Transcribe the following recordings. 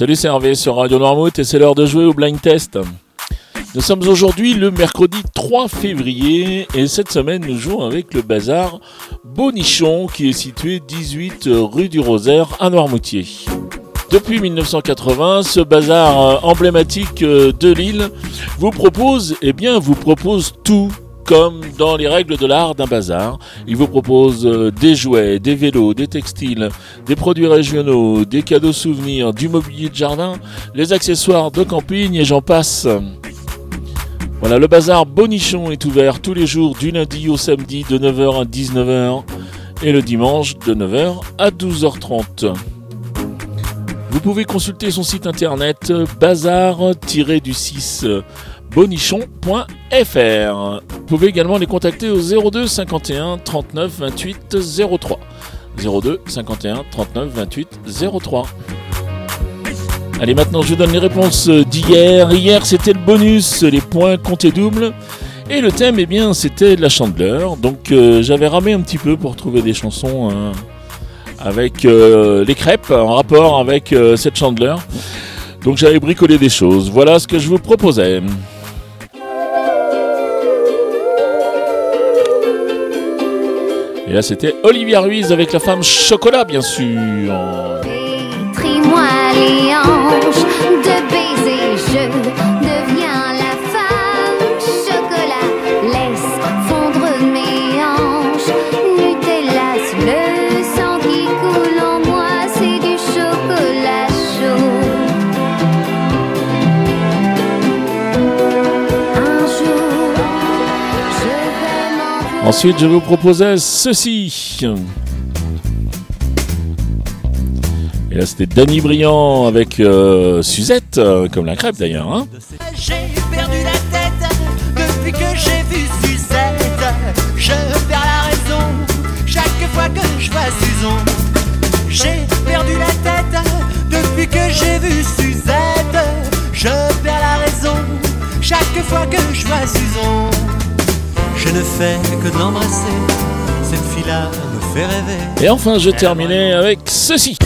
Salut, c'est Hervé sur Radio Noirmouth et c'est l'heure de jouer au blind test. Nous sommes aujourd'hui le mercredi 3 février et cette semaine nous jouons avec le bazar Bonichon qui est situé 18 rue du Rosaire à Noirmoutier. Depuis 1980, ce bazar euh, emblématique euh, de Lille vous propose, eh bien, vous propose tout comme dans les règles de l'art d'un bazar. Il vous propose euh, des jouets, des vélos, des textiles, des produits régionaux, des cadeaux souvenirs, du mobilier de jardin, les accessoires de camping et j'en passe. Voilà, le bazar Bonichon est ouvert tous les jours du lundi au samedi de 9h à 19h et le dimanche de 9h à 12h30. Vous pouvez consulter son site internet bazar-du6 bonichon.fr. Pouvez également les contacter au 02 51 39 28 03. 02 51 39 28 03. Allez, maintenant je vous donne les réponses d'hier. Hier, c'était le bonus, les points comptés double. Et le thème, eh bien, c'était la chandeleur. Donc euh, j'avais ramé un petit peu pour trouver des chansons euh, avec euh, les crêpes en rapport avec euh, cette chandeleur. Donc j'avais bricolé des choses. Voilà ce que je vous proposais. Et là, c'était Olivia Ruiz avec la femme chocolat, bien sûr. Ensuite, je vous proposais ceci. Et là, c'était Danny Briand avec euh, Suzette, euh, comme la crêpe d'ailleurs. hein. J'ai perdu la tête depuis que j'ai vu Suzette. Je perds la raison chaque fois que je vois Susan. J'ai perdu la tête depuis que j'ai vu Suzette. Je perds la raison chaque fois que je vois Susan. Je ne fais que de l'embrasser. Cette fille-là me fait rêver. Et enfin, je terminais avec ceci.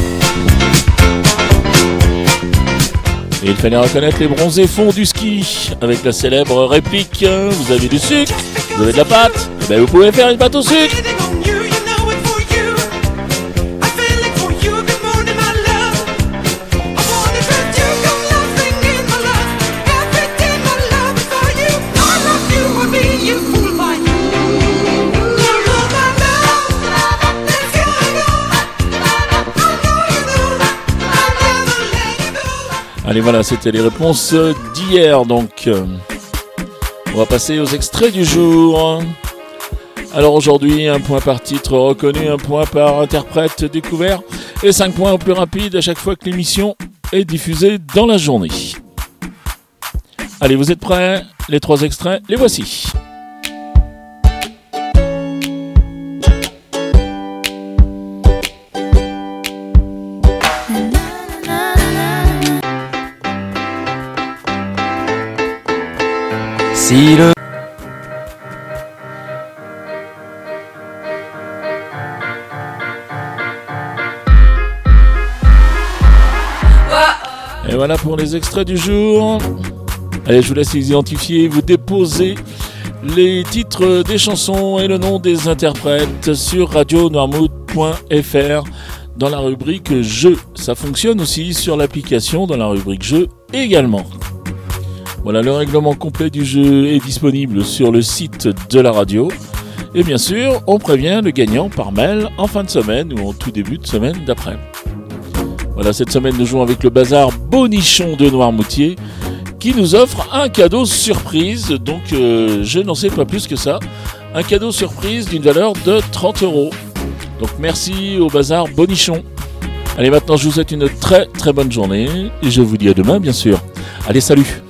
Et il fallait reconnaître les bronzés fonds du ski avec la célèbre réplique Vous avez du sucre, vous avez de la pâte, eh ben vous pouvez faire une pâte au sucre. Allez voilà, c'était les réponses d'hier donc. euh, On va passer aux extraits du jour. Alors aujourd'hui, un point par titre reconnu, un point par interprète découvert et 5 points au plus rapide à chaque fois que l'émission est diffusée dans la journée. Allez, vous êtes prêts? Les trois extraits, les voici. Et voilà pour les extraits du jour. Allez, je vous laisse les identifier, vous déposez les titres des chansons et le nom des interprètes sur radionoirmouth.fr dans la rubrique Jeux. Ça fonctionne aussi sur l'application dans la rubrique Jeux également. Voilà, le règlement complet du jeu est disponible sur le site de la radio. Et bien sûr, on prévient le gagnant par mail en fin de semaine ou en tout début de semaine d'après. Voilà, cette semaine, nous jouons avec le bazar Bonichon de Noirmoutier qui nous offre un cadeau surprise. Donc, euh, je n'en sais pas plus que ça. Un cadeau surprise d'une valeur de 30 euros. Donc, merci au bazar Bonichon. Allez, maintenant, je vous souhaite une très très bonne journée et je vous dis à demain, bien sûr. Allez, salut